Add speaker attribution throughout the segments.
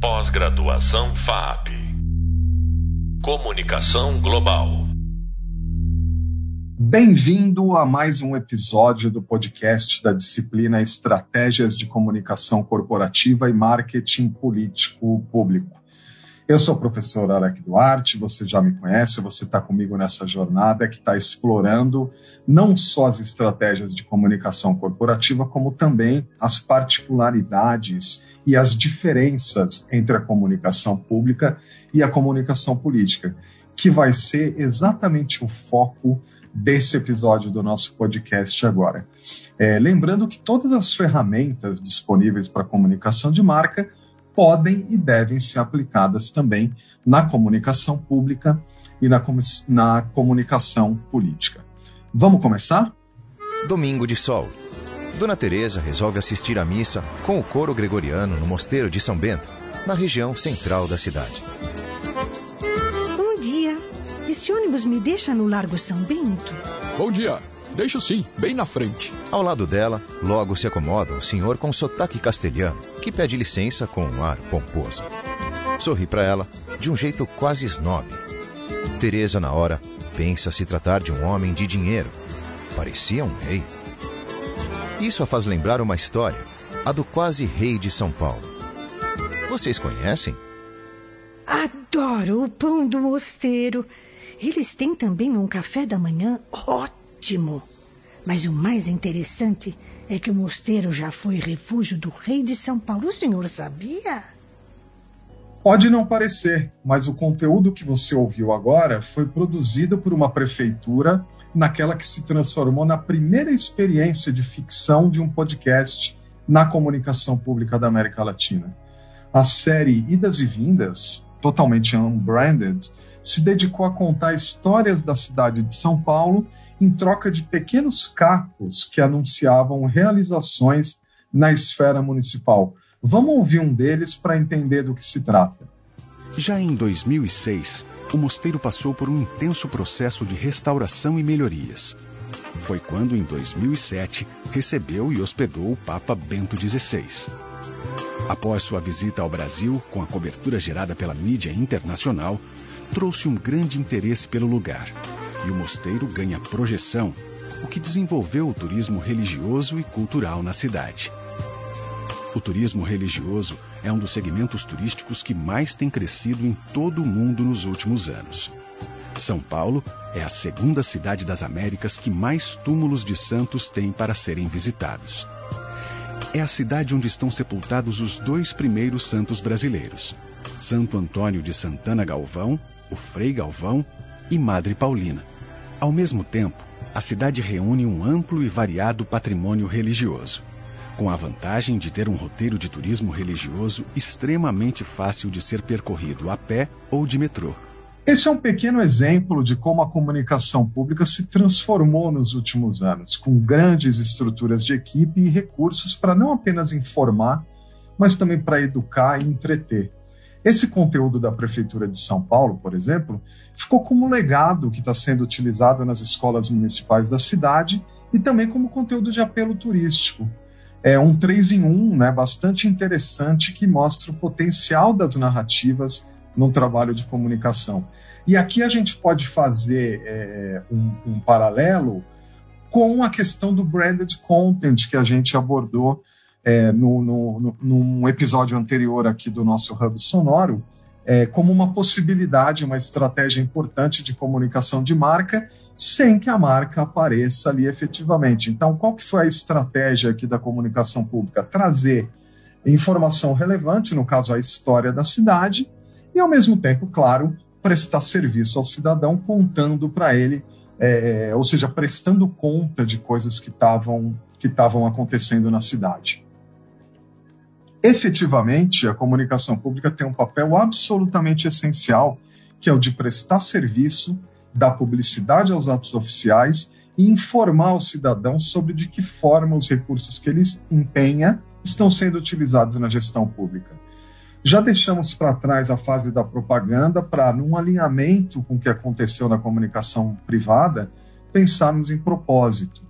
Speaker 1: Pós-graduação FAP. Comunicação Global.
Speaker 2: Bem-vindo a mais um episódio do podcast da disciplina Estratégias de Comunicação Corporativa e Marketing Político Público. Eu sou o professor Alec Duarte, você já me conhece, você está comigo nessa jornada que está explorando não só as estratégias de comunicação corporativa, como também as particularidades e as diferenças entre a comunicação pública e a comunicação política, que vai ser exatamente o foco desse episódio do nosso podcast agora. É, lembrando que todas as ferramentas disponíveis para comunicação de marca podem e devem ser aplicadas também na comunicação pública e na, na comunicação política. Vamos começar?
Speaker 3: Domingo de Sol. Dona Teresa resolve assistir à missa com o coro gregoriano no mosteiro de São Bento, na região central da cidade.
Speaker 4: Esse ônibus me deixa no Largo São Bento?
Speaker 5: Bom dia. Deixa sim, bem na frente.
Speaker 3: Ao lado dela, logo se acomoda um senhor com sotaque castelhano, que pede licença com um ar pomposo. Sorri para ela, de um jeito quase snob. Teresa, na hora, pensa se tratar de um homem de dinheiro. Parecia um rei. Isso a faz lembrar uma história, a do quase rei de São Paulo. Vocês conhecem?
Speaker 4: Adoro o pão do mosteiro. Eles têm também um café da manhã ótimo. Mas o mais interessante é que o mosteiro já foi refúgio do rei de São Paulo. O senhor sabia?
Speaker 2: Pode não parecer, mas o conteúdo que você ouviu agora foi produzido por uma prefeitura naquela que se transformou na primeira experiência de ficção de um podcast na comunicação pública da América Latina. A série Idas e Vindas, totalmente unbranded, se dedicou a contar histórias da cidade de São Paulo em troca de pequenos cacos que anunciavam realizações na esfera municipal. Vamos ouvir um deles para entender do que se trata.
Speaker 6: Já em 2006, o mosteiro passou por um intenso processo de restauração e melhorias. Foi quando, em 2007, recebeu e hospedou o Papa Bento XVI. Após sua visita ao Brasil, com a cobertura gerada pela mídia internacional, trouxe um grande interesse pelo lugar e o mosteiro ganha projeção, o que desenvolveu o turismo religioso e cultural na cidade. O turismo religioso é um dos segmentos turísticos que mais tem crescido em todo o mundo nos últimos anos. São Paulo é a segunda cidade das Américas que mais túmulos de santos tem para serem visitados. É a cidade onde estão sepultados os dois primeiros santos brasileiros: Santo Antônio de Santana Galvão, o Frei Galvão, e Madre Paulina. Ao mesmo tempo, a cidade reúne um amplo e variado patrimônio religioso, com a vantagem de ter um roteiro de turismo religioso extremamente fácil de ser percorrido a pé ou de metrô.
Speaker 2: Esse é um pequeno exemplo de como a comunicação pública se transformou nos últimos anos, com grandes estruturas de equipe e recursos para não apenas informar, mas também para educar e entreter. Esse conteúdo da Prefeitura de São Paulo, por exemplo, ficou como legado que está sendo utilizado nas escolas municipais da cidade e também como conteúdo de apelo turístico. É um 3 em 1 né, bastante interessante que mostra o potencial das narrativas num trabalho de comunicação. E aqui a gente pode fazer é, um, um paralelo com a questão do branded content que a gente abordou é, no, no, num episódio anterior aqui do nosso Hub Sonoro, é, como uma possibilidade, uma estratégia importante de comunicação de marca, sem que a marca apareça ali efetivamente. Então, qual que foi a estratégia aqui da comunicação pública? Trazer informação relevante, no caso a história da cidade, e ao mesmo tempo, claro, prestar serviço ao cidadão, contando para ele, é, ou seja, prestando conta de coisas que estavam que estavam acontecendo na cidade efetivamente, a comunicação pública tem um papel absolutamente essencial, que é o de prestar serviço, dar publicidade aos atos oficiais e informar o cidadão sobre de que forma os recursos que ele empenha estão sendo utilizados na gestão pública. Já deixamos para trás a fase da propaganda para, num alinhamento com o que aconteceu na comunicação privada, pensarmos em propósito.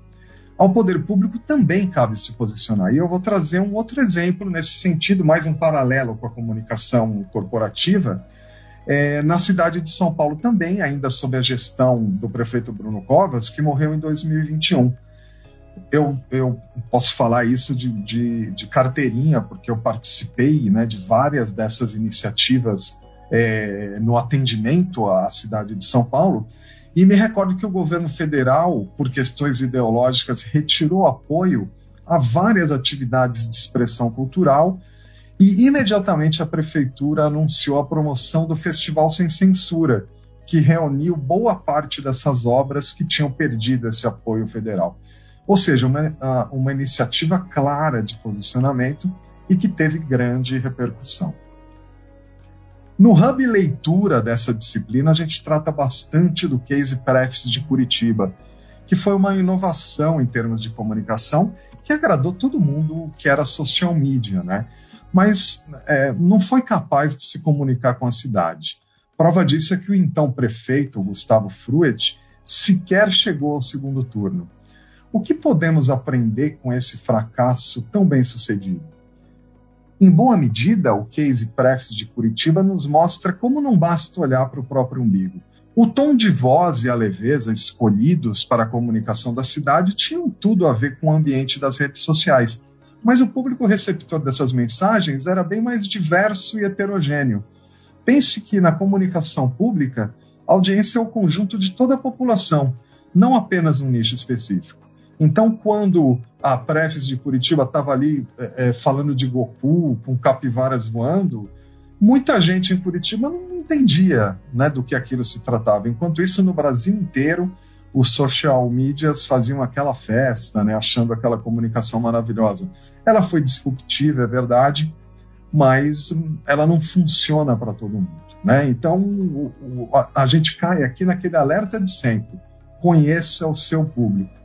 Speaker 2: Ao poder público também cabe se posicionar. E eu vou trazer um outro exemplo nesse sentido, mais um paralelo com a comunicação corporativa. É, na cidade de São Paulo também, ainda sob a gestão do prefeito Bruno Covas, que morreu em 2021 eu, eu posso falar isso de, de, de, carteirinha, porque eu participei né, de várias dessas iniciativas é, no atendimento à cidade de São Paulo, e me recordo que o governo federal, por questões ideológicas, retirou apoio a várias atividades de expressão cultural e imediatamente a prefeitura anunciou a promoção do Festival Sem Censura, que reuniu boa parte dessas obras que tinham perdido esse apoio federal. Ou seja, uma, uma iniciativa clara de posicionamento e que teve grande repercussão. No Hub Leitura dessa disciplina, a gente trata bastante do case Prefs de Curitiba, que foi uma inovação em termos de comunicação que agradou todo mundo que era social media, né? mas é, não foi capaz de se comunicar com a cidade. Prova disso é que o então prefeito, Gustavo Fruet, sequer chegou ao segundo turno. O que podemos aprender com esse fracasso tão bem sucedido? Em boa medida, o case Prefs de Curitiba nos mostra como não basta olhar para o próprio umbigo. O tom de voz e a leveza escolhidos para a comunicação da cidade tinham tudo a ver com o ambiente das redes sociais, mas o público receptor dessas mensagens era bem mais diverso e heterogêneo. Pense que na comunicação pública, a audiência é o conjunto de toda a população, não apenas um nicho específico. Então, quando a Prefes de Curitiba estava ali é, é, falando de Goku, com capivaras voando, muita gente em Curitiba não entendia né, do que aquilo se tratava. Enquanto isso, no Brasil inteiro, os social medias faziam aquela festa, né, achando aquela comunicação maravilhosa. Ela foi disruptiva, é verdade, mas ela não funciona para todo mundo. Né? Então, o, o, a, a gente cai aqui naquele alerta de sempre: conheça o seu público.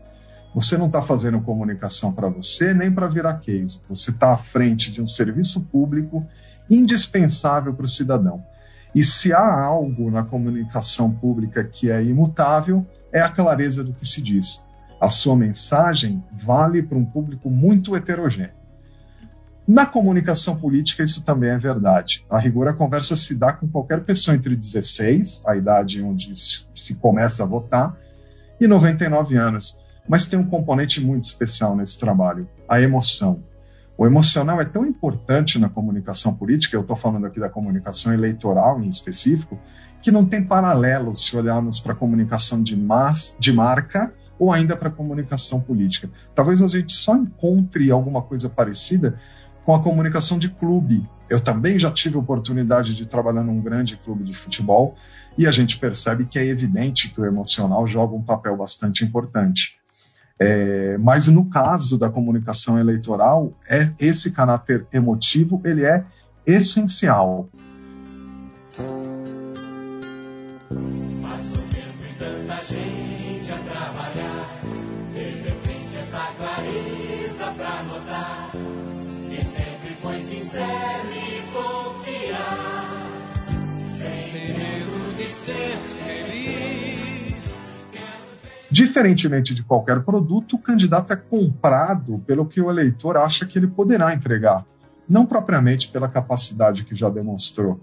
Speaker 2: Você não está fazendo comunicação para você nem para virar case. Você está à frente de um serviço público indispensável para o cidadão. E se há algo na comunicação pública que é imutável, é a clareza do que se diz. A sua mensagem vale para um público muito heterogêneo. Na comunicação política, isso também é verdade. A rigor, a conversa se dá com qualquer pessoa entre 16, a idade onde se começa a votar, e 99 anos mas tem um componente muito especial nesse trabalho: a emoção. O emocional é tão importante na comunicação política, eu estou falando aqui da comunicação eleitoral em específico, que não tem paralelo se olharmos para a comunicação de, mas, de marca ou ainda para a comunicação política. Talvez a gente só encontre alguma coisa parecida com a comunicação de clube. Eu também já tive oportunidade de trabalhar num grande clube de futebol e a gente percebe que é evidente que o emocional joga um papel bastante importante. É, mas no caso da comunicação eleitoral, é esse caráter emotivo ele é essencial.
Speaker 1: sincero e confiar, sem medo de ser
Speaker 2: Diferentemente de qualquer produto, o candidato é comprado pelo que o eleitor acha que ele poderá entregar, não propriamente pela capacidade que já demonstrou.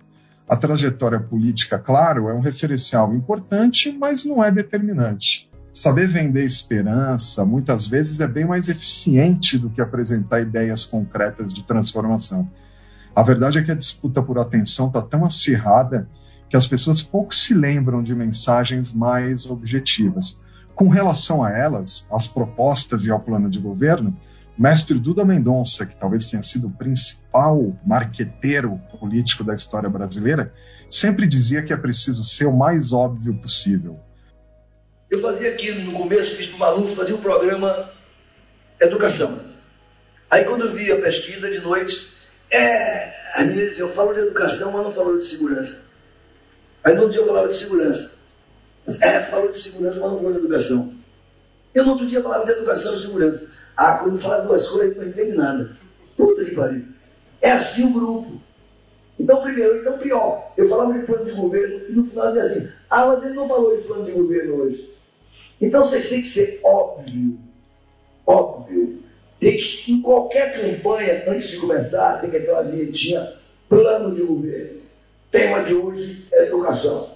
Speaker 2: A trajetória política, claro, é um referencial importante, mas não é determinante. Saber vender esperança muitas vezes é bem mais eficiente do que apresentar ideias concretas de transformação. A verdade é que a disputa por atenção está tão acirrada que as pessoas pouco se lembram de mensagens mais objetivas. Com relação a elas, às propostas e ao plano de governo, mestre Duda Mendonça, que talvez tenha sido o principal marqueteiro político da história brasileira, sempre dizia que é preciso ser o mais óbvio possível.
Speaker 7: Eu fazia aqui no começo, fiz para o Maluf, fazia um programa Educação. Aí quando eu vi a pesquisa de noite, é, a menina dizia, eu falo de educação, mas não falo de segurança. Aí no outro dia eu falava de segurança. É, falou de segurança, mas não falou de educação. Eu no outro dia falava de educação e segurança. Ah, quando fala duas coisas, não entende nada. Puta que pariu. É assim o grupo. Então, primeiro, então pior, eu falava de plano de governo e no final dizia assim, ah, mas ele não falou de plano de governo hoje. Então vocês têm que ser óbvio. óbvio. Tem que, em qualquer campanha, antes de começar, tem que ter uma vinhetinha, plano de governo. Tema de hoje é educação.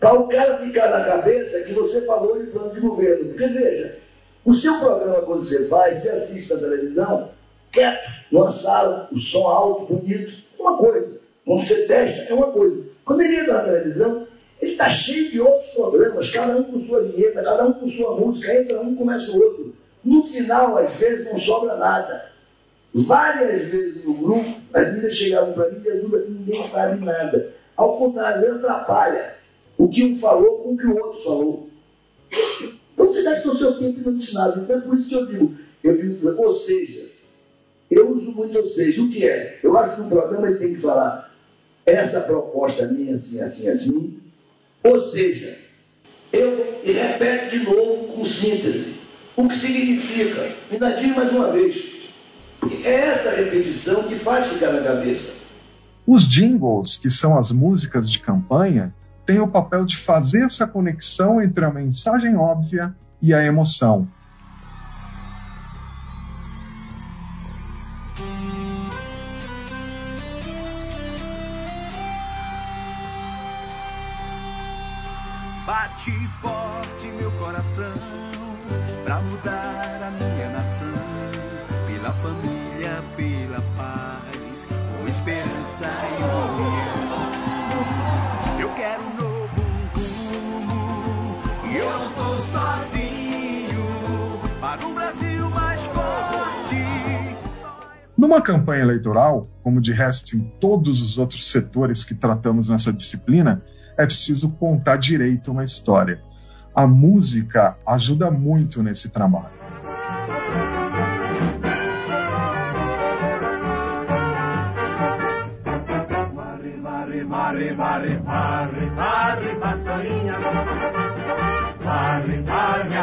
Speaker 7: Para o cara ficar na cabeça que você falou de plano de governo. Porque veja, o seu programa, quando você faz, você assiste a televisão, quieto, numa sala, o som alto, bonito, é uma coisa. Quando você testa, é uma coisa. Quando ele entra na televisão, ele está cheio de outros programas, cada um com sua vinheta, cada um com sua música, entra um, começa o outro. No final, às vezes, não sobra nada. Várias vezes no grupo, as meninas chegavam para mim e dizendo que ninguém sabe nada. Ao contrário, atrapalha o que um falou com o que o outro falou. Então você gasta o seu tempo não ensinado. Então é por isso que eu digo, eu digo, ou seja, eu uso muito ou seja, o que é? Eu acho que um programa ele tem que falar essa proposta minha, assim, assim, assim, ou seja, eu repete de novo com síntese. O que significa? Ainda digo mais uma vez. É essa repetição que faz ficar na cabeça.
Speaker 2: Os jingles, que são as músicas de campanha, têm o papel de fazer essa conexão entre a mensagem óbvia e a emoção.
Speaker 8: Bate forte meu coração pra mudar a minha nação, pela família, pela paz, com esperança e união. Eu quero eu tô sozinho para um Brasil mais forte.
Speaker 2: Numa campanha eleitoral, como de resto em todos os outros setores que tratamos nessa disciplina, é preciso contar direito uma história. A música ajuda muito nesse trabalho.
Speaker 1: Varre, varre, varre, varre, pastorinha.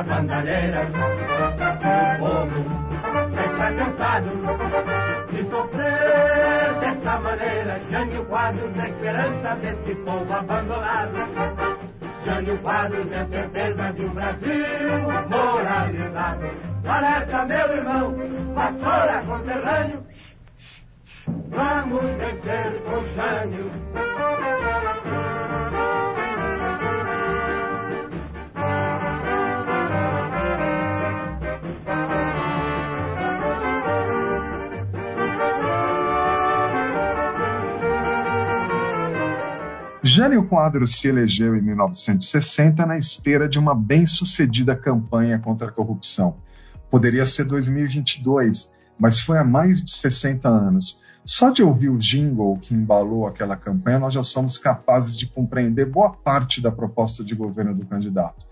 Speaker 1: Bandalheira. O povo já está cansado de sofrer dessa maneira. Jânio Quadros é esperança desse povo abandonado. Jânio Quadros é certeza de um Brasil moralizado. Alerta, meu irmão, pastora conterrâneo. Vamos vencer com Jânio.
Speaker 2: Jânio Quadros se elegeu em 1960 na esteira de uma bem-sucedida campanha contra a corrupção. Poderia ser 2022, mas foi há mais de 60 anos. Só de ouvir o jingle que embalou aquela campanha, nós já somos capazes de compreender boa parte da proposta de governo do candidato.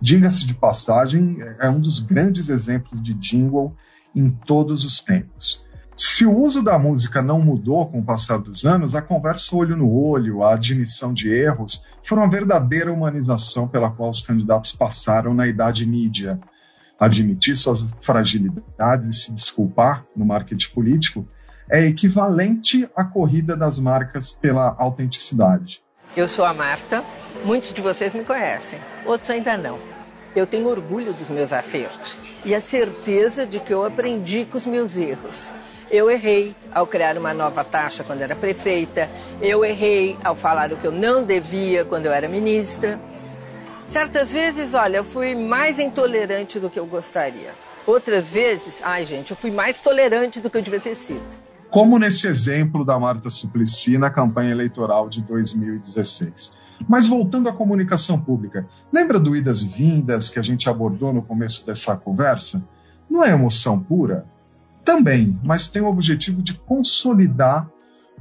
Speaker 2: Diga-se de passagem, é um dos grandes exemplos de jingle em todos os tempos. Se o uso da música não mudou com o passar dos anos, a conversa olho no olho, a admissão de erros, foram a verdadeira humanização pela qual os candidatos passaram na idade mídia. Admitir suas fragilidades e se desculpar no marketing político é equivalente à corrida das marcas pela autenticidade.
Speaker 9: Eu sou a Marta, muitos de vocês me conhecem, outros ainda não. Eu tenho orgulho dos meus acertos e a certeza de que eu aprendi com os meus erros. Eu errei ao criar uma nova taxa quando era prefeita, eu errei ao falar o que eu não devia quando eu era ministra. Certas vezes, olha, eu fui mais intolerante do que eu gostaria. Outras vezes, ai gente, eu fui mais tolerante do que eu devia ter sido.
Speaker 2: Como nesse exemplo da Marta Suplicy na campanha eleitoral de 2016. Mas voltando à comunicação pública, lembra do idas e vindas que a gente abordou no começo dessa conversa? Não é emoção pura? Também, mas tem o objetivo de consolidar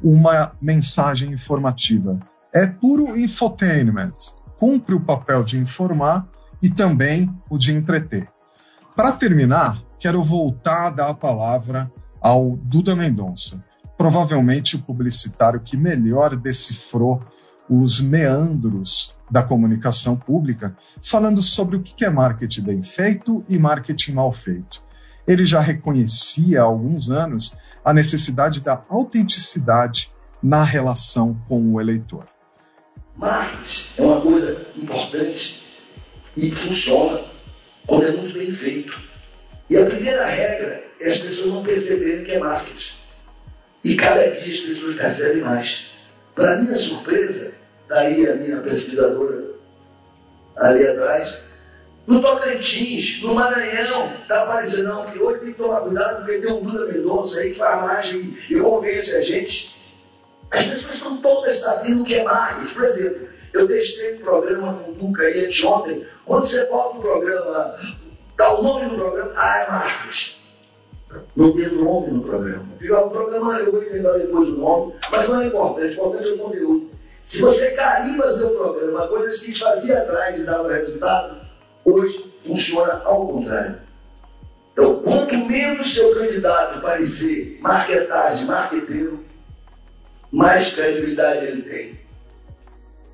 Speaker 2: uma mensagem informativa. É puro infotainment, cumpre o papel de informar e também o de entreter. Para terminar, quero voltar a dar a palavra ao Duda Mendonça, provavelmente o publicitário que melhor decifrou os meandros da comunicação pública, falando sobre o que é marketing bem feito e marketing mal feito ele já reconhecia há alguns anos a necessidade da autenticidade na relação com o eleitor.
Speaker 7: Marketing é uma coisa importante e funciona quando é muito bem feito. E a primeira regra é as pessoas não perceberem que é marketing. E cada dia as pessoas percebem mais. Para minha surpresa, daí a minha pesquisadora ali atrás, no Tocantins, no Maranhão, está aparecendo, não, porque hoje tem que tomar cuidado, porque tem um Duda Mendonça aí que faz margem e convence a gente. As pessoas estão todas sabendo que é marketing. Por exemplo, eu testei um programa com o Duca aí anteontem. Quando você bota um programa, dá o nome do programa, ah, é marketing. Não tem nome no programa. O programa, eu vou inventar depois o nome, mas não é importante, o importante é o conteúdo. Se você carimba seu programa, coisas que fazia atrás e dava resultado, hoje funciona ao contrário. Então, quanto menos seu candidato parecer marketagem, marqueteiro, mais credibilidade ele tem.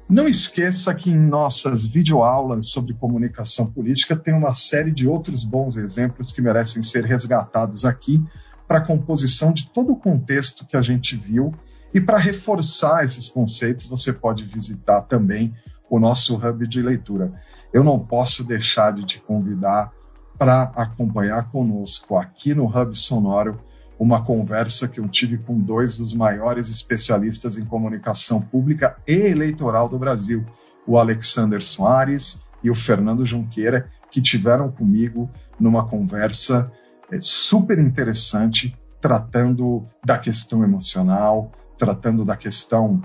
Speaker 2: Não esqueça que em nossas videoaulas sobre comunicação política tem uma série de outros bons exemplos que merecem ser resgatados aqui para a composição de todo o contexto que a gente viu. E para reforçar esses conceitos, você pode visitar também o nosso hub de leitura. Eu não posso deixar de te convidar para acompanhar conosco aqui no Hub Sonoro uma conversa que eu tive com dois dos maiores especialistas em comunicação pública e eleitoral do Brasil, o Alexander Soares e o Fernando Junqueira, que tiveram comigo numa conversa é, super interessante, tratando da questão emocional, tratando da questão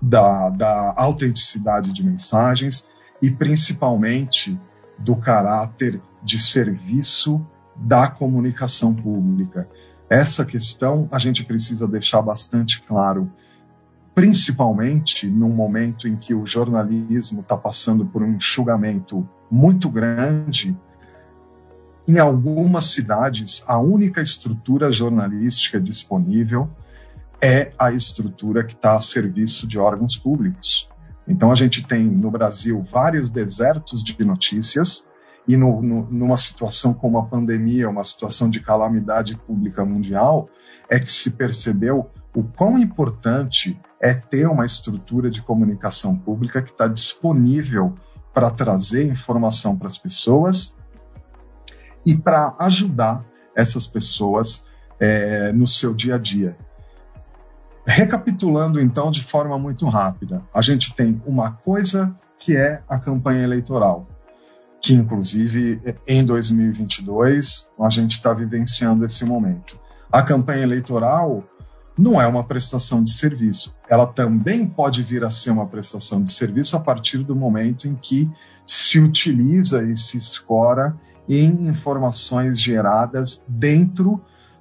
Speaker 2: da, da autenticidade de mensagens e principalmente do caráter de serviço da comunicação pública. Essa questão a gente precisa deixar bastante claro, principalmente num momento em que o jornalismo está passando por um enxugamento muito grande. Em algumas cidades, a única estrutura jornalística disponível é a estrutura que está a serviço de órgãos públicos. Então, a gente tem no Brasil vários desertos de notícias e no, no, numa situação como a pandemia, uma situação de calamidade pública mundial, é que se percebeu o quão importante é ter uma estrutura de comunicação pública que está disponível para trazer informação para as pessoas e para ajudar essas pessoas é, no seu dia a dia. Recapitulando, então, de forma muito rápida, a gente tem uma coisa que é a campanha eleitoral que inclusive em 2022 a gente está vivenciando esse momento. A campanha eleitoral não é uma prestação de serviço. Ela também pode vir a ser uma prestação de serviço a partir do momento em que se utiliza e se escora em informações geradas dentro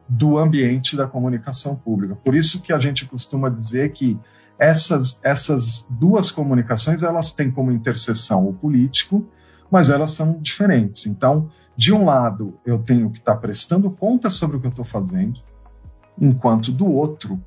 Speaker 2: do ambiente da comunicação pública. Por isso que a gente costuma dizer que essas, essas duas comunicações elas têm como interseção o político mas elas são diferentes. Então, de um lado, eu tenho que estar tá prestando conta sobre o que eu estou fazendo, enquanto do outro,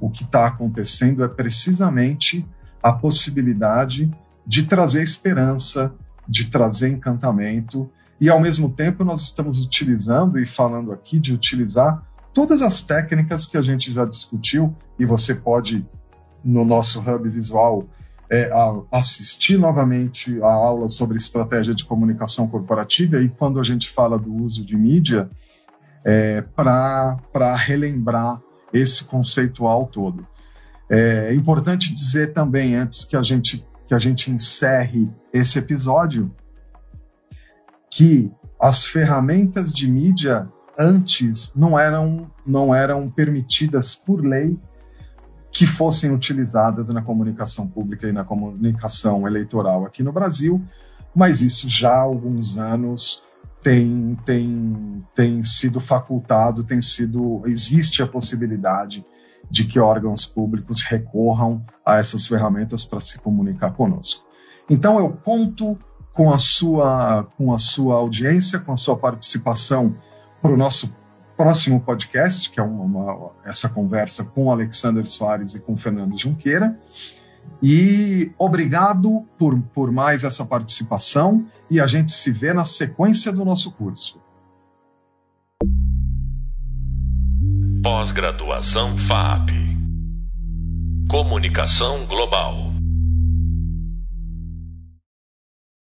Speaker 2: o que está acontecendo é precisamente a possibilidade de trazer esperança, de trazer encantamento, e ao mesmo tempo nós estamos utilizando e falando aqui de utilizar todas as técnicas que a gente já discutiu, e você pode, no nosso hub visual, é, assistir novamente a aula sobre estratégia de comunicação corporativa e quando a gente fala do uso de mídia, é, para relembrar esse conceitual todo. É importante dizer também, antes que a gente, que a gente encerre esse episódio, que as ferramentas de mídia antes não eram, não eram permitidas por lei que fossem utilizadas na comunicação pública e na comunicação eleitoral aqui no Brasil, mas isso já há alguns anos tem, tem, tem sido facultado, tem sido existe a possibilidade de que órgãos públicos recorram a essas ferramentas para se comunicar conosco. Então eu conto com a sua com a sua audiência, com a sua participação para o nosso próximo podcast, que é uma, essa conversa com Alexander Soares e com Fernando Junqueira. E obrigado por, por mais essa participação e a gente se vê na sequência do nosso curso.
Speaker 10: Pós-graduação FAP Comunicação Global